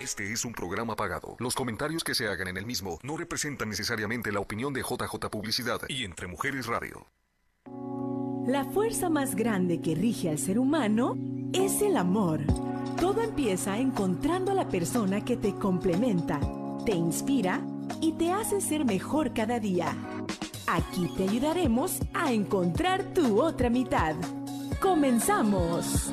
Este es un programa pagado. Los comentarios que se hagan en el mismo no representan necesariamente la opinión de JJ Publicidad y Entre Mujeres Radio. La fuerza más grande que rige al ser humano es el amor. Todo empieza encontrando a la persona que te complementa, te inspira y te hace ser mejor cada día. Aquí te ayudaremos a encontrar tu otra mitad. ¡Comenzamos!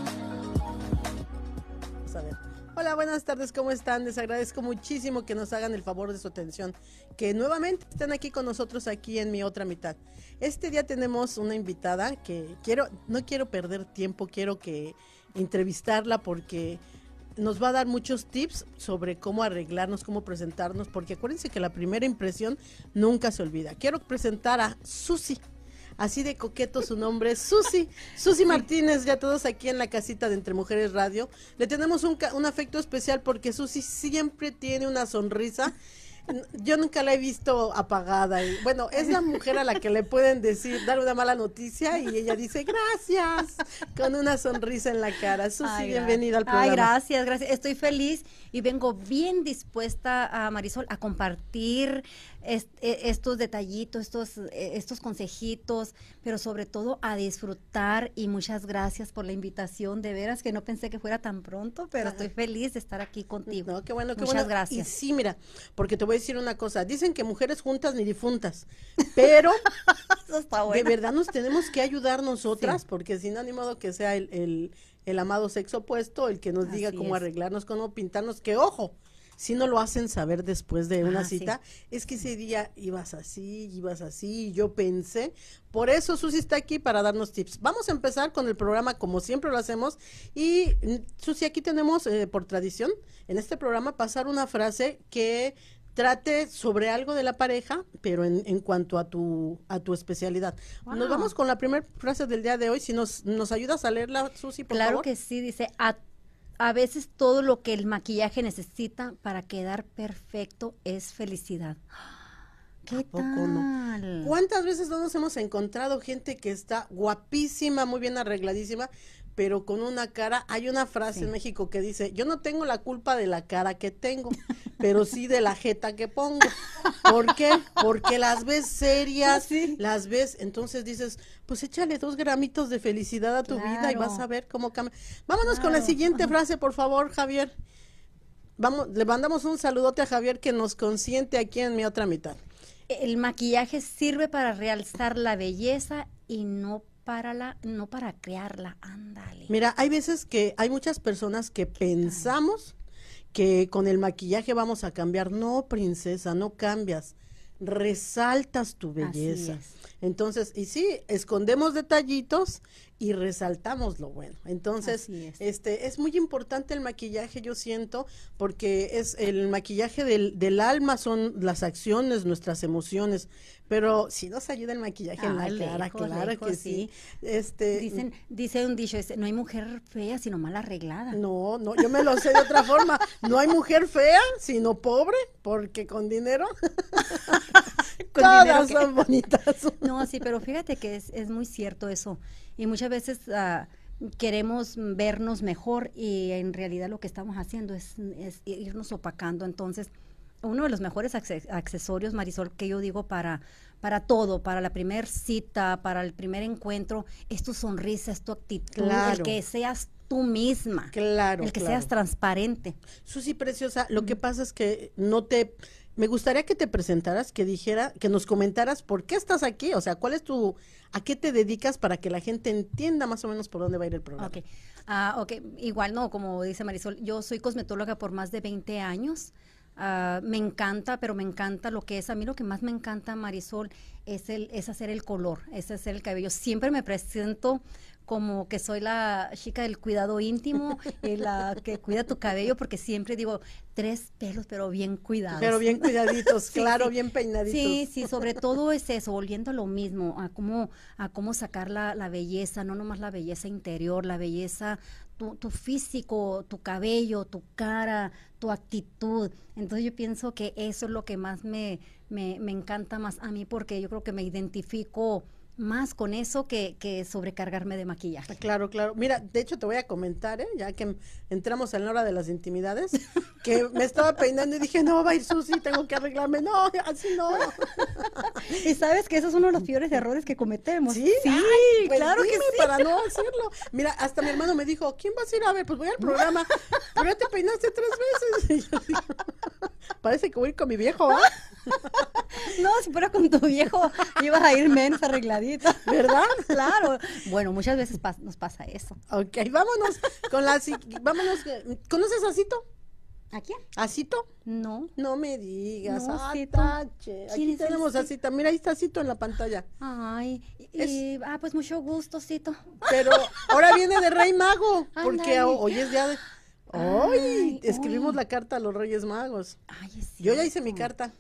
Hola, buenas tardes, ¿cómo están? Les agradezco muchísimo que nos hagan el favor de su atención, que nuevamente estén aquí con nosotros aquí en mi otra mitad. Este día tenemos una invitada que quiero, no quiero perder tiempo, quiero que entrevistarla porque nos va a dar muchos tips sobre cómo arreglarnos, cómo presentarnos, porque acuérdense que la primera impresión nunca se olvida. Quiero presentar a Susi. Así de coqueto su nombre es Susi. Susi Martínez, ya todos aquí en la casita de Entre Mujeres Radio. Le tenemos un, un afecto especial porque Susi siempre tiene una sonrisa yo nunca la he visto apagada. Y, bueno, es la mujer a la que le pueden decir, dar una mala noticia y ella dice gracias con una sonrisa en la cara. Susi, bienvenida al programa. Ay, gracias, gracias. Estoy feliz y vengo bien dispuesta a Marisol a compartir e, estos detallitos, estos, e, estos consejitos, pero sobre todo a disfrutar y muchas gracias por la invitación. De veras que no pensé que fuera tan pronto, pero estoy feliz de estar aquí contigo. No, qué bueno, qué muchas bueno. gracias. Y sí, mira, porque te voy a decir una cosa. Dicen que mujeres juntas ni difuntas, pero de verdad nos tenemos que ayudar nosotras, porque si no, ni modo que sea el, el, el amado sexo opuesto el que nos diga cómo es. arreglarnos, cómo pintarnos, que ojo, si no lo hacen saber después de una sí. cita, es que ese día ibas así, ibas así, y yo pensé, por eso Susi está aquí para darnos tips. Vamos a empezar con el programa como siempre lo hacemos y mm, Susi, aquí tenemos eh, por tradición en este programa pasar una frase que trate sobre algo de la pareja, pero en, en cuanto a tu a tu especialidad. Nos vamos con la primera frase del día de hoy, si nos nos ayudas a leerla, Susi, por claro favor. que sí, dice, a, a veces todo lo que el maquillaje necesita para quedar perfecto es felicidad. ¿Qué ¿A poco no? tal? ¿Cuántas veces no nos hemos encontrado gente que está guapísima, muy bien arregladísima, pero con una cara? Hay una frase Sí. en México que dice, yo no tengo la culpa de la cara que tengo, pero sí de la jeta que pongo. ¿Por qué? Porque las ves serias, Sí. las ves, entonces dices, pues échale dos gramitos de felicidad a tu vida y vas a ver cómo cambia. Vámonos con la siguiente frase, por favor, Javier. Vamos, le mandamos un saludote a Javier que nos consiente aquí en mi otra mitad. El maquillaje sirve para realzar la belleza y no para la, no para crearla. Ándale. Mira, hay veces que hay muchas personas que pensamos que con el maquillaje vamos a cambiar. No, princesa, no cambias. Resaltas tu belleza. es. Entonces, y sí, escondemos detallitos y resaltamos lo bueno. Entonces, es. este es muy importante el maquillaje, yo siento, porque es el maquillaje del, del alma, son las acciones, nuestras emociones. Pero sí nos ayuda el maquillaje en la Ah, cara, lejos, claro lejos, que sí. sí. Este, Dicen, dice un dicho, dice, no hay mujer fea sino mal arreglada. no, no, yo me lo sé de otra forma. No hay mujer fea, sino pobre, porque con dinero Con todas dinero que- son bonitas. No, sí, pero fíjate que es, es muy cierto eso. Y muchas veces ah, queremos vernos mejor y en realidad lo que estamos haciendo es, es irnos opacando. Entonces, uno de los mejores acce- accesorios, Marisol, que yo digo para, para todo, para la primer cita, para el primer encuentro, es tu sonrisa, es tu actitud, Claro. el que seas tú misma, Claro, el que claro. seas transparente. Susi Preciosa, lo que pasa es que no te... Me gustaría que te presentaras, que dijera, que nos comentaras por qué estás aquí, o sea, cuál es tu, a qué te dedicas para que la gente entienda más o menos por dónde va a ir el programa. Ok, Ah, ok, igual no, como dice Marisol, yo soy cosmetóloga por más de 20 años. Ah, me encanta, pero me encanta lo que es. A mí lo que más me encanta, Marisol, es, el, es hacer el color, es hacer el cabello. Siempre me presento como que soy la chica del cuidado íntimo, y la que cuida tu cabello, porque siempre digo, tres pelos, pero bien cuidados. Pero bien cuidaditos, Sí, claro, sí. bien peinaditos. Sí, sí, sobre todo es eso, volviendo a lo mismo, a cómo, a cómo sacar la, la belleza, no nomás la belleza interior, la belleza, tu, tu físico, tu cabello, tu cara, tu actitud. Entonces yo pienso que eso es lo que más me, me, me encanta más a mí, porque yo creo que me identifico más con eso que, que sobrecargarme de maquillaje. Claro, claro. Mira, de hecho te voy a comentar, ¿eh? ya que entramos en la hora de las intimidades, que me estaba peinando y dije, no, va a ir Susi, tengo que arreglarme. No, así no. y sabes que eso es uno de los peores errores que cometemos. Sí, sí pues claro que sí. para no hacerlo. Mira, hasta mi hermano me dijo, ¿quién vas a ir a ver? Pues voy al programa. Pero ya te peinaste tres veces. Y yo digo, Parece que voy a ir con mi viejo, ¿ah? no, si fuera con tu viejo, ibas a ir menos ¿Verdad? claro. Bueno, muchas veces nos pasa eso. Ok, vámonos con la... Vámonos. ¿Conoces a Cito? ¿A quién? ¿A Cito? No. No me digas. No, ah, tache. Aquí tenemos a Cita. Mira, ahí está Cito en la pantalla. Ay, y, ah, pues mucho gusto, Cito. Pero ahora viene de Rey Mago, porque hoy es día de... ¡Ay! Escribimos la carta a los Reyes Magos. Yo ya hice mi carta.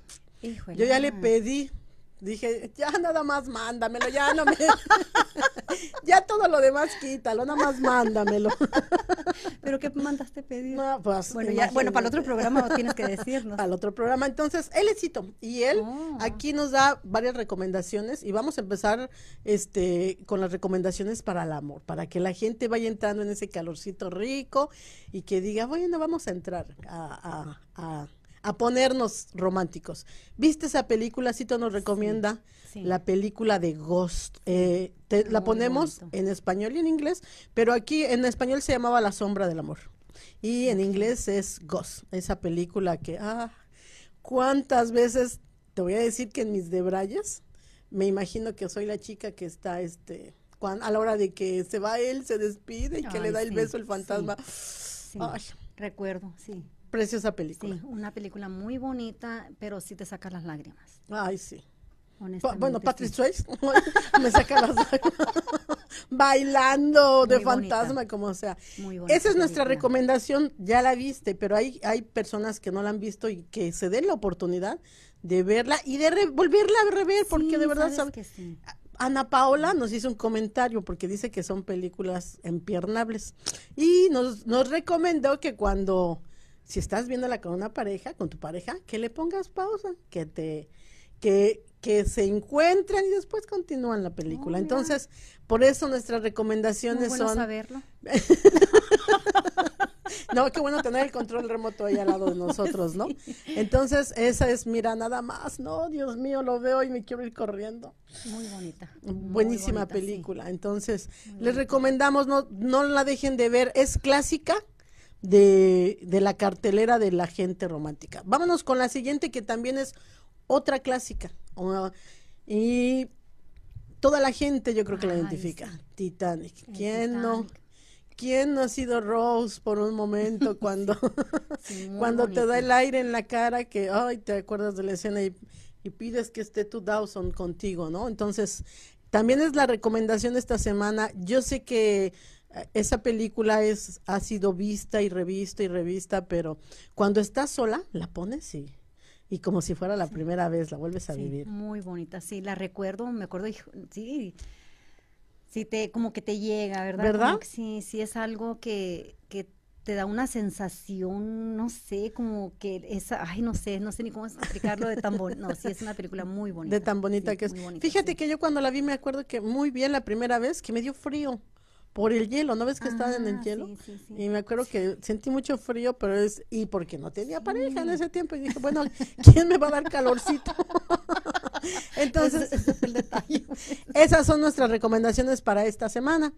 Yo ya le pedí. Dije, ya nada más mándamelo, ya no me. ya todo lo demás quítalo, nada más mándamelo. ¿Pero qué mandaste pedir? Pues, bueno, ya, bueno, para el otro programa tienes que decirnos. Para el otro programa. Entonces, él es Cito. Y él oh. aquí nos da varias recomendaciones. Y vamos a empezar este con las recomendaciones para el amor. Para que la gente vaya entrando en ese calorcito rico y que diga, bueno, vamos a entrar a, a a ponernos románticos. ¿Viste esa película? Cito nos recomienda la película de Ghost. Eh, la ponemos en español y en inglés, pero aquí en español se llamaba La sombra del amor. Y en inglés es Ghost, esa película que, ah, ¿cuántas veces te voy a decir que en mis debrayes me imagino que soy la chica que está, este, a la hora de que se va él, se despide y que le da el beso el fantasma. Recuerdo, sí preciosa película. Sí, una película muy bonita, pero sí te saca las lágrimas. Ay, sí. Bueno, Patrick Swayze me saca las lágrimas. Bailando de fantasma, como sea. Muy Esa es nuestra recomendación, ya la viste, pero hay, hay personas que no la han visto y que se den la oportunidad de verla y de volverla a rever, porque de verdad que sí. Ana Paola nos hizo un comentario porque dice que son películas empiernables y nos, nos recomendó que cuando si estás viéndola con una pareja, con tu pareja, que le pongas pausa, que te, que, que se encuentren y después continúan la película. Entonces, por eso nuestras recomendaciones Muy bueno son. saberlo. no, qué bueno tener el control remoto ahí al lado de nosotros, ¿no? Entonces, esa es, mira, nada más, no, Dios mío, lo veo y me quiero ir corriendo. Muy bonita. Buenísima película. Entonces, les recomendamos, no, no la dejen de ver, es clásica, de, de, la cartelera de la gente romántica. Vámonos con la siguiente que también es otra clásica. y toda la gente yo creo que la identifica. Titanic. ¿Quién no? ¿Quién no ha sido Rose por un momento cuando, cuando te da el aire en la cara que, ay, te acuerdas de la escena y, y pides que esté tu Dawson contigo, ¿no? Entonces, también es la recomendación de esta semana. Yo sé que esa película es, ha sido vista y revista y revista, pero cuando estás sola, la pones y, y como si fuera la primera vez, la vuelves a vivir. Muy bonita, sí, la recuerdo, me acuerdo, sí, sí, te, como que te llega, ¿verdad? ¿Verdad? sí, sí, es algo que, que te da una sensación, no sé, como que esa, ay, no sé, no sé ni cómo explicarlo de tan bonita. No, sí, es una película muy bonita. De tan bonita que es. Fíjate que yo cuando la vi me acuerdo que muy bien la primera vez que me dio frío por el hielo, ¿no ves que estaban en el ah, hielo? Y me acuerdo que sentí mucho frío, pero es, y porque no tenía pareja en ese tiempo, y dije, bueno, ¿quién me va a dar calorcito? Entonces, esas son nuestras recomendaciones para esta semana.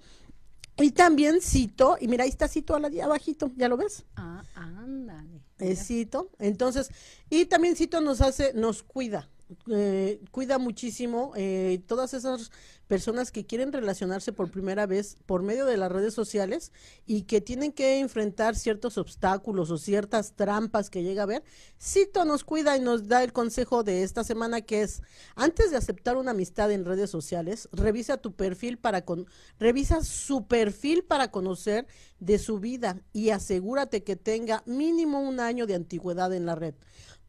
Y también cito, y mira, ahí está cito a la abajito, ¿ya lo ves? Ah, ándale. Es cito. Entonces, y también cito nos hace, nos cuida, eh, cuida muchísimo eh, todas esas personas que quieren relacionarse por primera vez por medio de las redes sociales y que tienen que enfrentar ciertos obstáculos o ciertas trampas que llega a ver, Cito nos cuida y nos da el consejo de esta semana que es, antes de aceptar una amistad en redes sociales, revisa tu perfil para con, revisa su perfil para conocer de su vida y asegúrate que tenga mínimo un año de antigüedad en la red.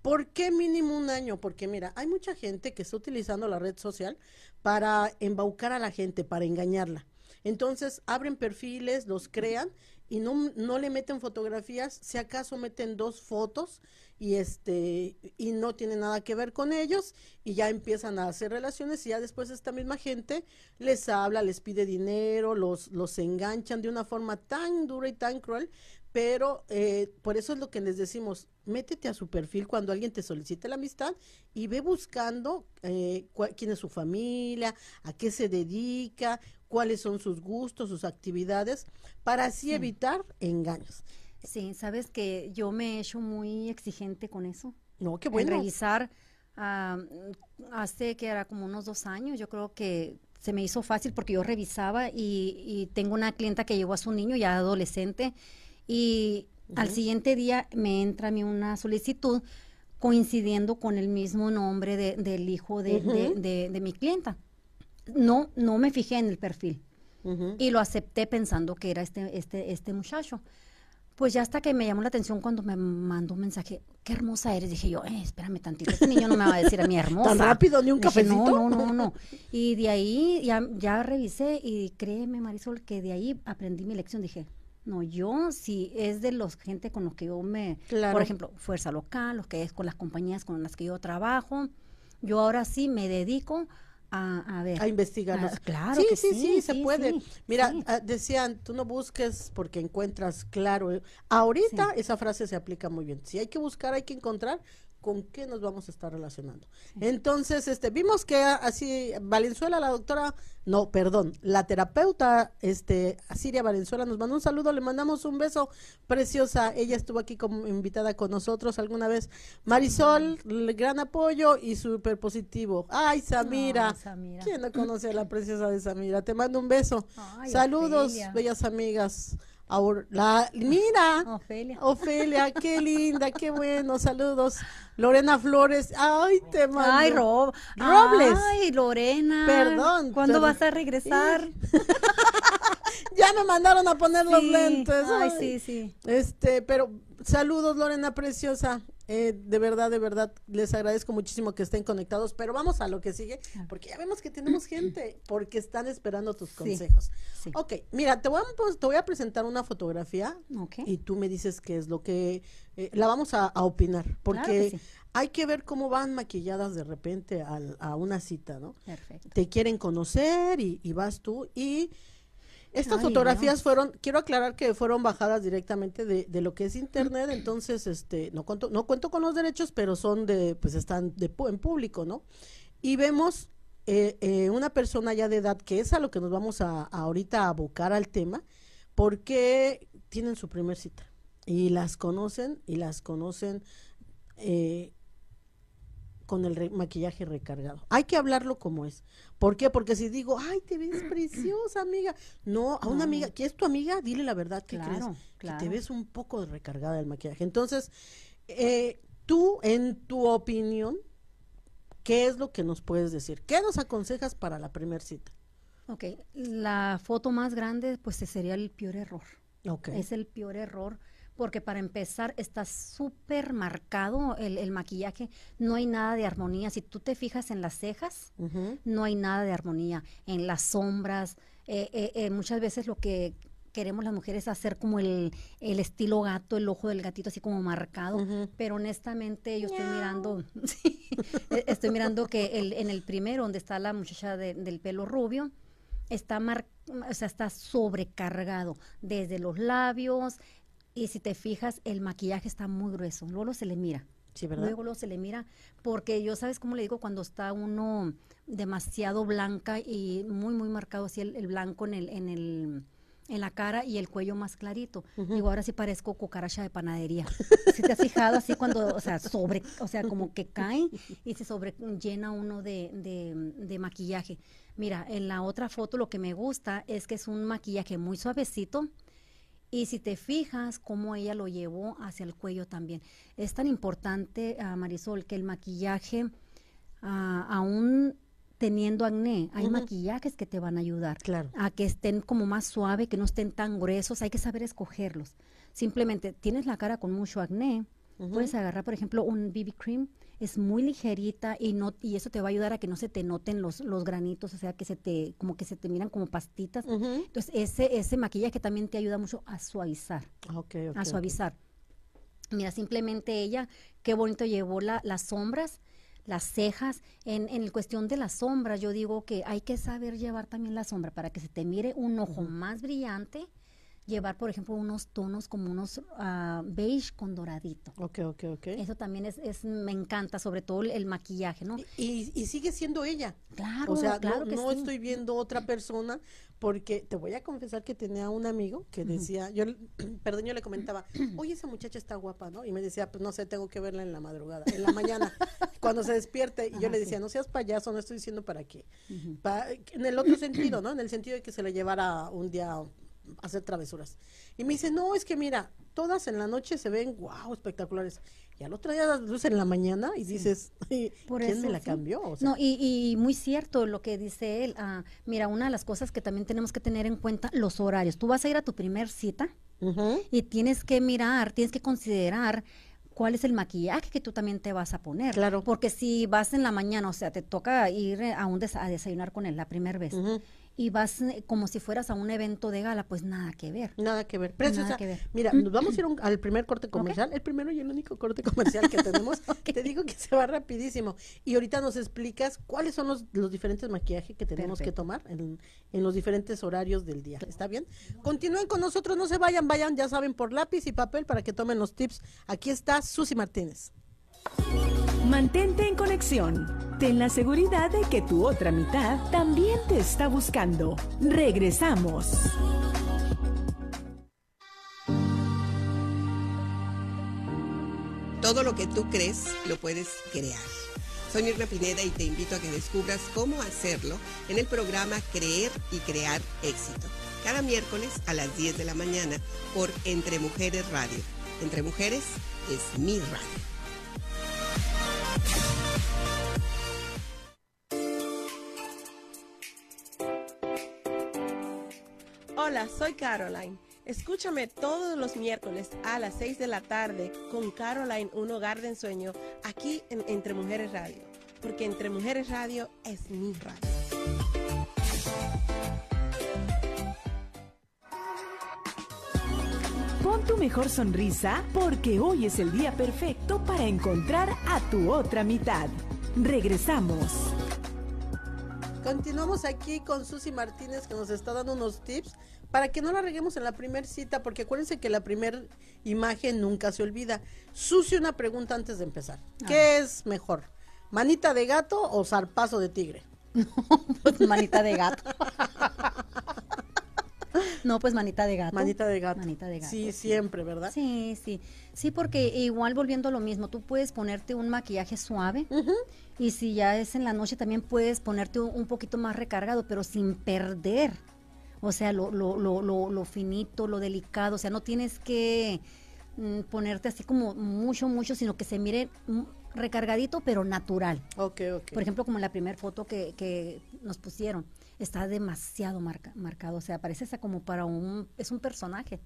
¿Por qué mínimo un año? Porque mira, hay mucha gente que está utilizando la red social para embaucar a la gente, para engañarla. Entonces abren perfiles, los crean y no, no le meten fotografías, si acaso meten dos fotos y este y no tiene nada que ver con ellos y ya empiezan a hacer relaciones y ya después esta misma gente les habla, les pide dinero, los los enganchan de una forma tan dura y tan cruel, pero eh, por eso es lo que les decimos, métete a su perfil cuando alguien te solicite la amistad y ve buscando eh, quién es su familia, a qué se dedica, cuáles son sus gustos, sus actividades, para así evitar engaños. Sí, sabes que yo me he hecho muy exigente con eso. No, qué bueno. revisar, hace que era como unos dos años, yo creo que se me hizo fácil porque yo revisaba y, tengo una clienta que llevó a su niño ya adolescente y al siguiente día me entra a mí una solicitud coincidiendo con el mismo nombre del hijo de, de mi clienta no, no me fijé en el perfil. Y lo acepté pensando que era este, este, este muchacho. Pues ya hasta que me llamó la atención cuando me mandó un mensaje, qué hermosa eres. Dije yo, eh, espérame tantito, este niño no me va a decir a mí hermosa. ¿Tan rápido, ni un cafecito? no, no, no, no. Y de ahí ya, ya revisé y créeme, Marisol, que de ahí aprendí mi lección. Dije, no, yo si es de los gente con los que yo me, por ejemplo, Fuerza Local, los que es con las compañías con las que yo trabajo, yo ahora sí me dedico a, ver. A investigarlos. Ah, claro. Sí, sí, sí, se puede. Mira, ah, decían, tú no busques porque encuentras claro. Ahorita esa frase se aplica muy bien. Si hay que buscar, hay que encontrar con qué nos vamos a estar relacionando. Entonces, este, vimos que así Valenzuela, la doctora, no, perdón, la terapeuta, este, Asiria Valenzuela nos mandó un saludo, le mandamos un beso preciosa. Ella estuvo aquí como invitada con nosotros alguna vez. Marisol, gran apoyo y súper positivo. Ay, Samira. ¿Quién no conoce a la preciosa de Samira? Te mando un beso. Saludos, bellas amigas la, mira, Ofelia. Ofelia, qué linda, qué bueno, saludos. Lorena Flores, ay, te mando. Ay, Rob, Robles. Ay, Lorena. Perdón. ¿Cuándo vas a regresar? ya me mandaron a poner los lentes. Ay, sí, sí. Este, pero saludos, Lorena Preciosa. Eh, de verdad, de verdad, les agradezco muchísimo que estén conectados, pero vamos a lo que sigue, porque ya vemos que tenemos gente, porque están esperando tus consejos. Ok, mira, te voy, a, te voy a presentar una fotografía y tú me dices qué es lo que eh, la vamos a, opinar, porque hay que ver cómo van maquilladas de repente a, una cita, ¿no? Perfecto. Te quieren conocer y, y vas tú y estas fotografías fueron, quiero aclarar que fueron bajadas directamente de, de, lo que es internet, entonces este no cuento, no cuento con los derechos, pero son de, pues están de, en público, ¿no? Y vemos eh, eh, una persona ya de edad, que es a lo que nos vamos a, ahorita a abocar al tema, porque tienen su primer cita y las conocen y las conocen eh, con el maquillaje recargado. Hay que hablarlo como es. ¿Por qué? Porque si digo, ay, te ves preciosa, amiga. No, a una amiga, que es tu amiga, dile la verdad que crees. Que te ves un poco recargada del maquillaje. Entonces, eh, tú, en tu opinión, ¿qué es lo que nos puedes decir? ¿Qué nos aconsejas para la primera cita? Ok, la foto más grande, pues sería el peor error. Okay. Es el peor error porque para empezar está súper marcado el, maquillaje, no hay nada de armonía. Si tú te fijas en las cejas, no hay nada de armonía. En las sombras, eh, eh, eh, muchas veces lo que queremos las mujeres es hacer como el, estilo gato, el ojo del gatito así como marcado, pero honestamente yo estoy mirando, estoy mirando que el, en el primero, donde está la muchacha del pelo rubio, está o sea, está sobrecargado desde los labios, y si te fijas, el maquillaje está muy grueso. Luego se le mira. Sí, ¿verdad? Luego, luego se le mira, porque yo, ¿sabes cómo le digo? Cuando está uno demasiado blanca y muy, muy marcado así el, blanco en el, en el en la cara y el cuello más clarito. Digo, ahora sí parezco cucaracha de panadería. si te has fijado así cuando, o sea, sobre, o sea, como que cae y se sobre llena uno de, de, de, maquillaje. Mira, en la otra foto lo que me gusta es que es un maquillaje muy suavecito, y si te fijas cómo ella lo llevó hacia el cuello también. Es tan importante, uh, Marisol, que el maquillaje, ah, aún teniendo acné, hay maquillajes que te van a ayudar claro. a que estén como más suave, que no estén tan gruesos, hay que saber escogerlos. Simplemente tienes la cara con mucho acné, Puedes agarrar, por ejemplo, un BB cream, es muy ligerita y no y eso te va a ayudar a que no se te noten los, los granitos, o sea, que se te como que se te miran como pastitas. Entonces, ese ese maquillaje también te ayuda mucho a suavizar. a suavizar. Mira, simplemente ella, qué bonito llevó la, las sombras las cejas. En, en cuestión de las sombras, yo digo que hay que saber llevar también la sombra para que se te mire un ojo más brillante llevar, por ejemplo, unos tonos como unos uh, beige con doradito. Ok, ok, ok. Eso también es, es me encanta, sobre todo el, maquillaje, ¿no? Y, y, sigue siendo ella. Claro, O sea, claro no, que no estoy viendo otra persona porque te voy a confesar que tenía un amigo que decía, yo, perdón, yo le comentaba, oye, esa muchacha está guapa, ¿no? Y me decía, pues no sé, tengo que verla en la madrugada, en la mañana, cuando se despierte. Y yo le decía, no seas payaso, no estoy diciendo para qué. en el otro sentido, ¿no? En el sentido de que se le llevara un día hacer travesuras. Y me dice, no, es que mira, todas en la noche se ven, wow, espectaculares. Y al otro día las luces en la mañana y dices, Por ¿quién me la cambió? no, y, y, muy cierto lo que dice él. Ah, mira, una de las cosas que también tenemos que tener en cuenta, los horarios. Tú vas a ir a tu primer cita y tienes que mirar, tienes que considerar cuál es el maquillaje que tú también te vas a poner. Claro. Porque si vas en la mañana, o sea, te toca ir a, un a desayunar con él la primera vez y vas eh, como si fueras a un evento de gala, pues nada que ver. Nada que ver. Nada que ver. Mira, nos vamos a ir al primer corte comercial, el primero y el único corte comercial que tenemos. Te digo que se va rapidísimo. Y ahorita nos explicas cuáles son los, los diferentes maquillajes que tenemos que tomar en, en, los diferentes horarios del día. ¿Está bien? Continúen con nosotros, no se vayan, vayan, ya saben, por lápiz y papel para que tomen los tips. Aquí está Susy Martínez. Mantente en conexión. Ten la seguridad de que tu otra mitad también te está buscando. Regresamos. Todo lo que tú crees lo puedes crear. Soy Irma Pineda y te invito a que descubras cómo hacerlo en el programa Creer y Crear Éxito. Cada miércoles a las 10 de la mañana por Entre Mujeres Radio. Entre Mujeres es mi radio. Soy Caroline. Escúchame todos los miércoles a las 6 de la tarde con Caroline, un hogar de ensueño, aquí en Entre Mujeres Radio. Porque Entre Mujeres Radio es mi radio. Pon tu mejor sonrisa porque hoy es el día perfecto para encontrar a tu otra mitad. Regresamos. Continuamos aquí con Susy Martínez que nos está dando unos tips para que no la reguemos en la primera cita, porque acuérdense que la primera imagen nunca se olvida. Susy, una pregunta antes de empezar. ¿Qué es mejor? ¿Manita de gato o zarpazo de tigre? pues manita de gato. No, pues manita de gato. Manita de gato. Manita de gato. Sí, siempre, ¿verdad? Sí, sí. Sí, porque igual volviendo a lo mismo, tú puedes ponerte un maquillaje suave y si ya es en la noche también puedes ponerte un, poquito más recargado, pero sin perder. O sea, lo, lo, lo, lo, finito, lo delicado. O sea, no tienes que mm, ponerte así como mucho, mucho, sino que se mire mm, recargadito, pero natural. Ok, ok. Por ejemplo, como en la primera foto que, que nos pusieron está demasiado marcado. O sea, parece esa como para un, es un personaje.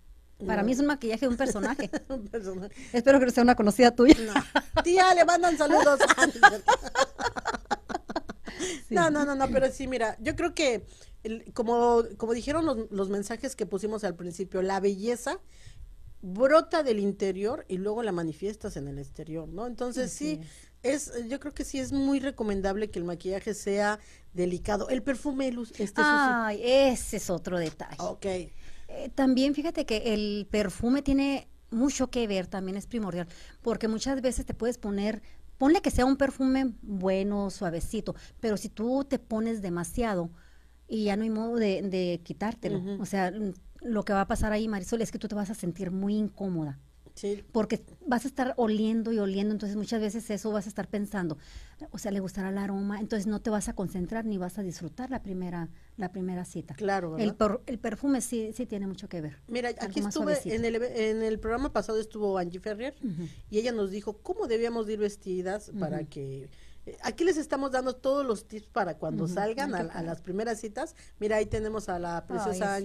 Para mí es un maquillaje de un personaje. Espero que no sea una conocida tuya. Tía, le mandan saludos. No, no, no, no, pero sí, mira, yo creo que como, como dijeron los, los mensajes que pusimos al principio, la belleza brota del interior y luego la manifiestas en el exterior, ¿no? Entonces sí, es. Yo creo que sí es muy recomendable que el maquillaje sea delicado. El perfume, Luz, este Ay, ese es otro detalle. Ok. Eh, también fíjate que el perfume tiene mucho que ver, también es primordial, porque muchas veces te puedes poner, ponle que sea un perfume bueno, suavecito, pero si tú te pones demasiado y ya no hay modo de, de quitártelo, o sea, lo que va a pasar ahí, Marisol, es que tú te vas a sentir muy incómoda. Sí. Porque vas a estar oliendo y oliendo, entonces muchas veces eso vas a estar pensando, o sea, le gustará el aroma, entonces no te vas a concentrar ni vas a disfrutar la primera la primera cita. Claro, El, el perfume sí sí tiene mucho que ver. Mira, aquí estuve en el, en el programa pasado estuvo Angie Ferrier y ella nos dijo cómo debíamos ir vestidas para que Aquí les estamos dando todos los tips para cuando salgan a, las primeras citas. Mira, ahí tenemos a la preciosa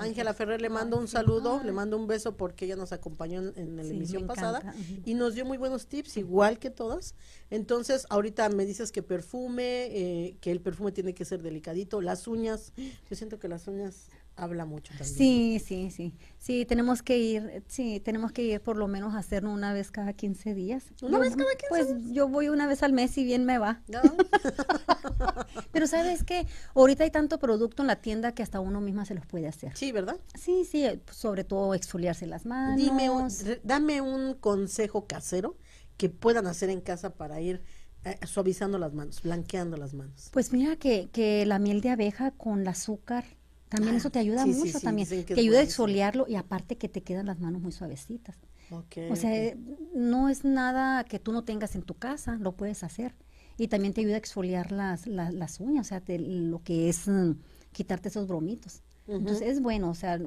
Ángela Ferrer, le mando un saludo, le mando un beso porque ella nos acompañó en, la emisión pasada y nos dio muy buenos tips, igual que todas. Entonces, ahorita me dices que perfume, eh, que el perfume tiene que ser delicadito, las uñas, yo siento que las uñas habla mucho también. Sí, sí, sí. Sí, tenemos que ir, sí, tenemos que ir por lo menos a hacerlo una vez cada 15 días. ¿Una vez cada 15 Pues yo voy una vez al mes y bien me va. Pero sabes que ahorita hay tanto producto en la tienda que hasta uno misma se los puede hacer. Sí, ¿verdad? Sí, sí, sobre todo exfoliarse las manos. Dime, dame un consejo casero que puedan hacer en casa para ir eh, suavizando las manos, blanqueando las manos. Pues mira que, que la miel de abeja con el azúcar también eso te ayuda mucho también. te ayuda a exfoliarlo y aparte que te quedan las manos muy suavecitas. o sea, no es nada que tú no tengas en tu casa, lo puedes hacer. Y también te ayuda a exfoliar las, las, uñas, o sea, lo que es mm, quitarte esos bromitos. Entonces es bueno, o sea,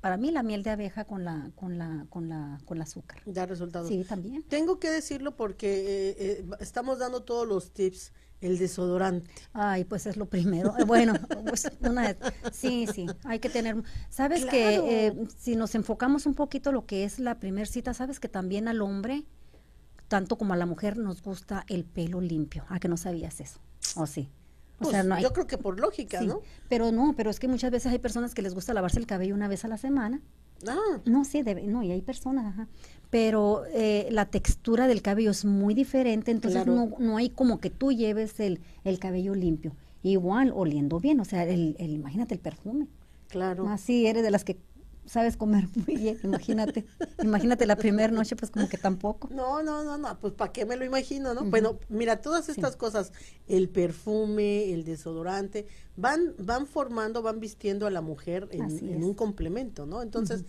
para mí la miel de abeja con la con la con la con el azúcar. Da resultados. Sí, también. Tengo que decirlo porque eh, eh, estamos dando todos los tips el desodorante. Ay, pues es lo primero. Eh, bueno, pues una, sí, sí, hay que tener. Sabes que eh, si nos enfocamos un poquito lo que es la primer cita, sabes que también al hombre, tanto como a la mujer, nos gusta el pelo limpio. ¿A que no sabías eso? ¿O sí? O sea, pues, no yo creo que por lógica, ¿no? Pero no, pero es que muchas veces hay personas que les gusta lavarse el cabello una vez a la semana. Ah. No, sí, debe, no, y hay personas, ajá pero eh, la textura del cabello es muy diferente, entonces no, no hay como que tú lleves el, el cabello limpio, igual oliendo bien, o sea, el, el imagínate el perfume. Claro. Así eres de las que sabes comer muy bien, imagínate, imagínate la primera noche, pues como que tampoco. No, no, no, no, pues para qué me lo imagino, ¿no? Bueno, mira, todas estas cosas, el perfume, el desodorante, van, van formando, van vistiendo a la mujer en, un complemento, ¿no? Entonces,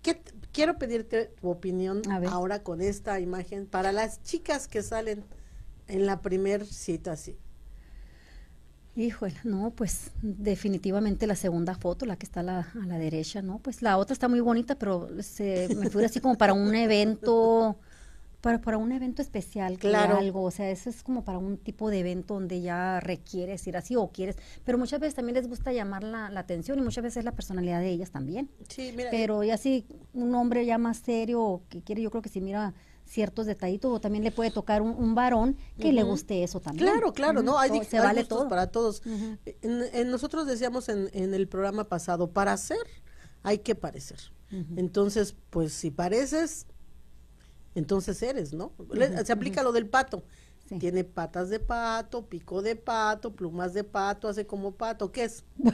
¿qué, quiero pedirte tu opinión ahora con esta imagen para las chicas que salen en la primer cita, sí. Híjole, no, pues definitivamente la segunda foto, la que está a la, a la derecha, ¿no? Pues la otra está muy bonita, pero se me fue así como para un evento para, para un evento especial, claro. algo, o sea, eso es como para un tipo de evento donde ya requieres ir así o quieres, pero muchas veces también les gusta llamar la, la atención y muchas veces es la personalidad de ellas también. Sí, mira. Pero ya si un hombre ya más serio que quiere, yo creo que si mira ciertos detallitos o también le puede tocar un, varón que le guste eso también. Claro, claro, ¿no? Hay, se vale todo. para todos. en, nosotros decíamos en, en el programa pasado, para hacer hay que parecer. Entonces, pues si pareces, entonces eres, ¿no? se aplica lo del pato. Tiene patas de pato, pico de pato, plumas de pato, hace como pato. ¿Qué es? no,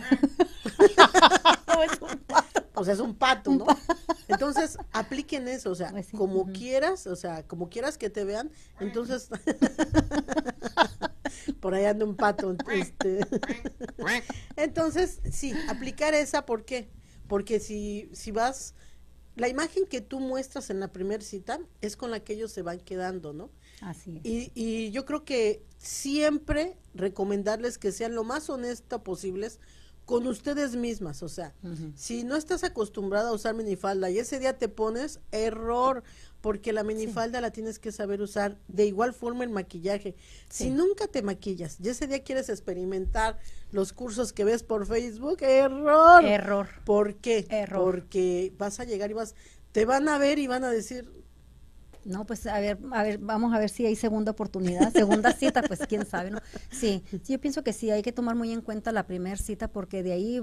es un pato. O sea, es un pato, ¿no? Entonces, apliquen eso, o sea, pues como quieras, o sea, como quieras que te vean, entonces por ahí anda un pato. Este. entonces, sí, aplicar esa, ¿por qué? Porque si, si vas la imagen que tú muestras en la primera cita es con la que ellos se van quedando, ¿no? Así es. Y, y yo creo que siempre recomendarles que sean lo más honestas posibles con ustedes mismas, o sea, si no estás acostumbrada a usar minifalda y ese día te pones error, porque la minifalda la tienes que saber usar de igual forma el maquillaje. Si nunca te maquillas y ese día quieres experimentar los cursos que ves por Facebook, error. Error. ¿Por qué? Error. Porque vas a llegar y vas, te van a ver y van a decir, no, pues a ver, a ver, vamos a ver si hay segunda oportunidad, segunda cita, pues quién sabe, ¿no? Sí, sí, yo pienso que sí, hay que tomar muy en cuenta la primera cita porque de ahí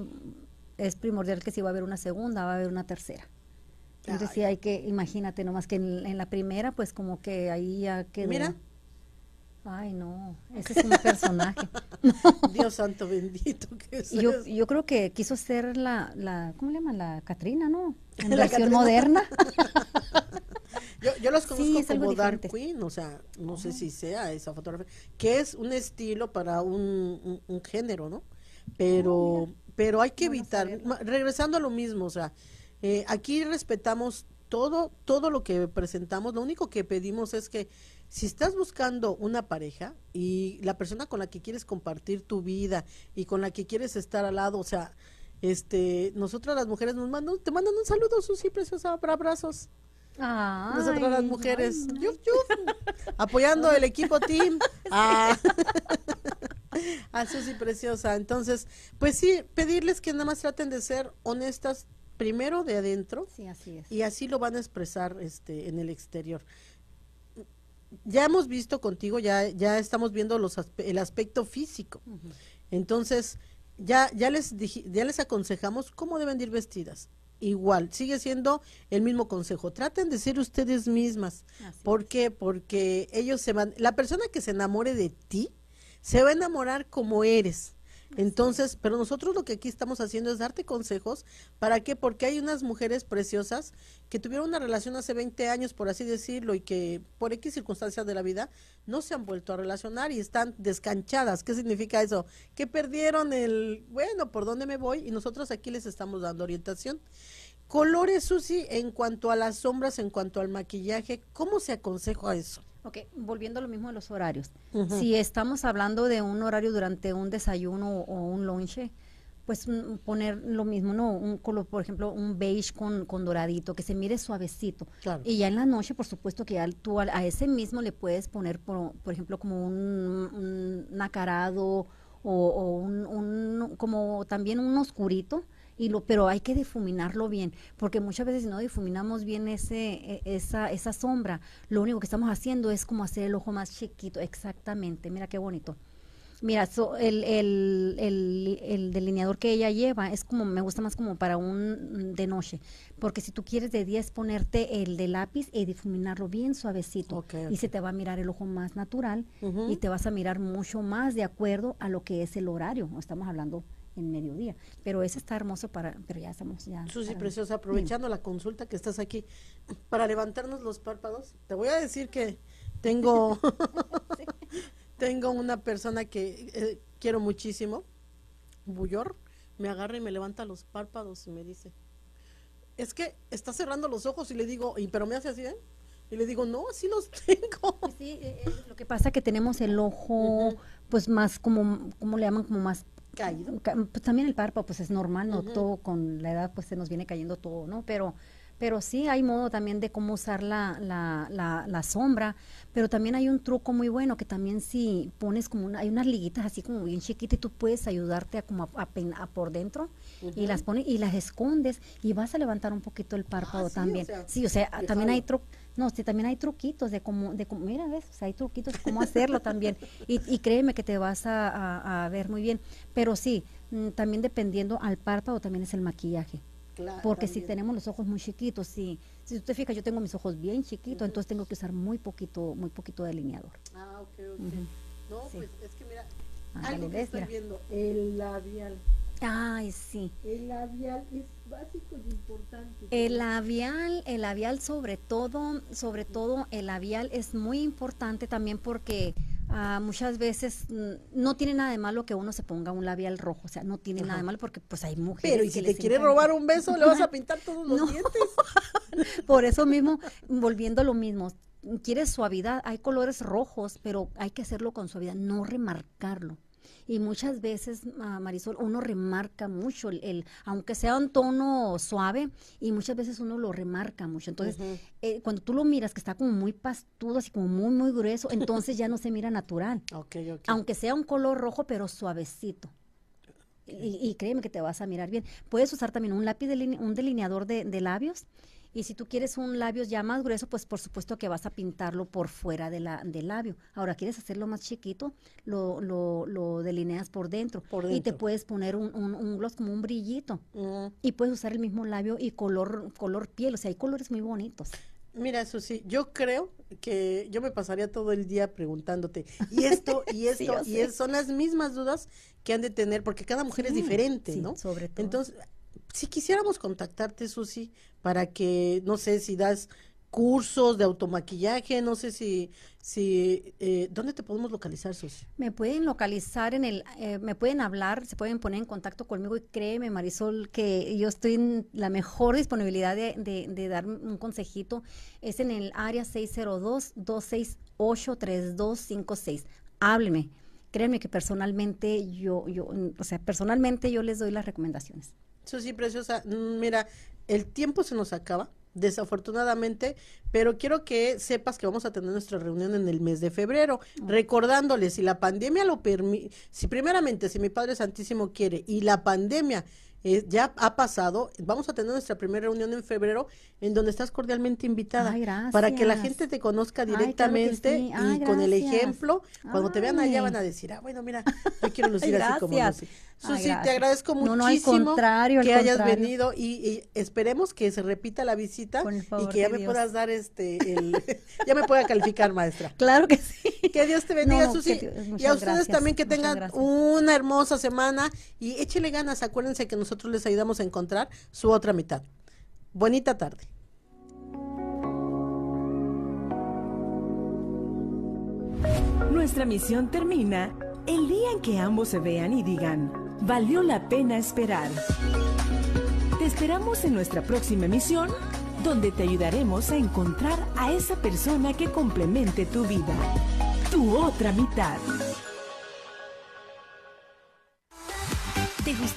es primordial que si va a haber una segunda, va a haber una tercera. Entonces sí hay que, imagínate, nomás que en, la primera, pues como que ahí ya quedó. Mira. Ay, no, ese es un personaje. Dios santo bendito. que yo, yo creo que quiso ser la, la, ¿cómo le llaman? La Catrina, ¿no? En la versión moderna. yo, yo los conozco como Dark Queen, o sea, no sé si sea esa fotografía, que es un estilo para un, un, género, ¿no? Pero, oh, pero hay que evitar, regresando a lo mismo, o sea, eh, aquí respetamos todo, todo lo que presentamos. Lo único que pedimos es que si estás buscando una pareja y la persona con la que quieres compartir tu vida y con la que quieres estar al lado, o sea, este, nosotras las mujeres nos mandan, te mandan un saludo, Susi, preciosa, abrazos. Ay, Nosotras las mujeres, ay, yuf, yuf, apoyando el equipo team. Ah. A Susi Preciosa. Entonces, pues sí, pedirles que nada más traten de ser honestas primero de adentro Sí, así es. y así lo van a expresar este en el exterior. Ya hemos visto contigo, ya, ya estamos viendo los aspe- el aspecto físico. Entonces, ya, ya les dije- ya les aconsejamos cómo deben de ir vestidas. Igual, sigue siendo el mismo consejo. Traten de ser ustedes mismas. Así ¿Por qué? Porque ellos se van, la persona que se enamore de ti, se va a enamorar como eres. Entonces, pero nosotros lo que aquí estamos haciendo es darte consejos. ¿Para qué? Porque hay unas mujeres preciosas que tuvieron una relación hace 20 años, por así decirlo, y que por X circunstancias de la vida no se han vuelto a relacionar y están descanchadas. ¿Qué significa eso? Que perdieron el, bueno, ¿por dónde me voy? Y nosotros aquí les estamos dando orientación. Colores, Susi, en cuanto a las sombras, en cuanto al maquillaje, ¿cómo se aconseja eso? Ok, volviendo a lo mismo de los horarios. Si estamos hablando de un horario durante un desayuno o un lonche, pues mm, poner lo mismo, ¿no? Un color, por ejemplo, un beige con, con doradito, que se mire suavecito. Claro. Y ya en la noche, por supuesto que ya tú a, ese mismo le puedes poner, por, por ejemplo, como un, un nacarado o, o un, un- como también un oscurito. Y lo, pero hay que difuminarlo bien, porque muchas veces si no difuminamos bien ese, e- esa, esa sombra, lo único que estamos haciendo es como hacer el ojo más chiquito, exactamente, mira qué bonito. Mira, so- el, el, el, el delineador que ella lleva es como, me gusta más como para un mm, de noche, porque si tú quieres de día es ponerte el de lápiz y difuminarlo bien suavecito y se te va a mirar el ojo más natural Ujú. y te vas a mirar mucho más de acuerdo a lo que es el horario, estamos hablando en mediodía, pero ese está hermoso para, pero ya estamos ya. Susi Preciosa, aprovechando la consulta que estás aquí, para levantarnos los párpados, te voy a decir que tengo, tengo una persona que eh, quiero muchísimo, Bullor, me agarra y me levanta los párpados y me dice, es que está cerrando los ojos y le digo, y pero me hace así, ¿eh? Y le digo, no, así los tengo. Sí, eh, eh, lo que pasa que tenemos el ojo, pues más como, ¿cómo le llaman? Como más Caído. ca- Pues también el párpado, pues es normal, ¿no? Todo con la edad, pues se nos viene cayendo todo, ¿no? Pero, pero sí hay modo también de cómo usar la, la, la, la sombra, pero también hay un truco muy bueno que también si pones como una, hay unas liguitas así como bien chiquitas y tú puedes ayudarte a como a, a por dentro y las pones y las escondes y vas a levantar un poquito el párpado Ah, sí, o también. sea, sí, o sea, también hay trucos. No, sí, también hay truquitos de cómo, de cómo, mira, ves, o sea, hay truquitos de cómo hacerlo también. Y, y créeme que te vas a, a- a ver muy bien. Pero sí, mm, también dependiendo al párpado también es el maquillaje. Claro, Porque si tenemos los ojos muy chiquitos, sí. Si tú te fijas, yo tengo mis ojos bien chiquitos, entonces tengo que usar muy poquito, muy poquito delineador. Ah, ok, ok. No, Sí. pues es que mira, Ándale, algo que ¿ves? estoy Mira. viendo, el labial. Ay, sí. El labial es básico y importante. El labial, el labial sobre todo, sobre todo el labial es muy importante también porque ah, muchas veces no tiene nada de malo que uno se ponga un labial rojo, o sea, no tiene nada de malo porque pues hay mujeres Pero y que si te quiere encanta. robar un beso, le vas a pintar todos los No. dientes. Por eso mismo, volviendo a lo mismo, quieres suavidad, hay colores rojos, pero hay que hacerlo con suavidad, no remarcarlo. Y muchas veces, ah, Marisol, uno remarca mucho, el, el- aunque sea un tono suave, y muchas veces uno lo remarca mucho. Entonces, eh, cuando tú lo miras que está como muy pastudo, así como muy, muy grueso, entonces ya no se mira natural. Aunque sea un color rojo, pero suavecito. Y, y créeme que te vas a mirar bien. Puedes usar también un lápiz, deline- un delineador de, de labios. Y si tú quieres un labios ya más grueso, pues por supuesto que vas a pintarlo por fuera de la, del labio. Ahora, ¿quieres hacerlo más chiquito? Lo, lo, lo delineas por dentro. Por Y te puedes poner un, un, un gloss como un brillito. Mm, Y puedes usar el mismo labio y color, color piel. O sea, hay colores muy bonitos. Mira, Susi, yo creo que yo me pasaría todo el día preguntándote, y esto, y esto, y es- son las mismas dudas que han de tener, porque cada mujer es diferente, sí, ¿no? sobre todo. Entonces, si quisiéramos contactarte, Susi, para que, no sé, si das cursos de automaquillaje, no sé si, si, eh, ¿dónde te podemos localizar, Susi? Me pueden localizar en el, eh, me pueden hablar, se pueden poner en contacto conmigo y créeme, Marisol, que yo estoy en la mejor disponibilidad de, de, de dar un consejito. Es en el área 602-268-3256. Hábleme. Créanme que personalmente yo, yo, o sea, personalmente yo les doy las recomendaciones. Susi, preciosa, mm, mira, el tiempo se nos acaba, desafortunadamente, pero quiero que sepas que vamos a tener nuestra reunión en el mes de febrero, recordándoles, si la pandemia lo permite, si primeramente, si mi Padre Santísimo quiere y la pandemia eh, ya ha pasado. Vamos a tener nuestra primera reunión en febrero en donde estás cordialmente invitada Ay, para que la gente te conozca Ay, claro que directamente sí. Ay, y con el ejemplo. Cuando te vean allá van a decir, ah, bueno, mira, yo quiero lucir así como. Ay, Susi, te agradezco No, no, al muchísimo contrario, al que hayas contrario. venido y, y esperemos que se repita la visita y que ya me Dios. puedas dar este, el, ya me pueda calificar, maestra. Claro que sí. Que Dios te bendiga, No, Susi. y a ustedes gracias, también que tengan una hermosa semana y échele ganas. Acuérdense que nosotros les ayudamos a encontrar su otra mitad. Bonita tarde. Nuestra misión termina el día en que ambos se vean y digan, valió la pena esperar. Te esperamos en nuestra próxima emisión, donde te ayudaremos a encontrar a esa persona que complemente tu vida, tu otra mitad.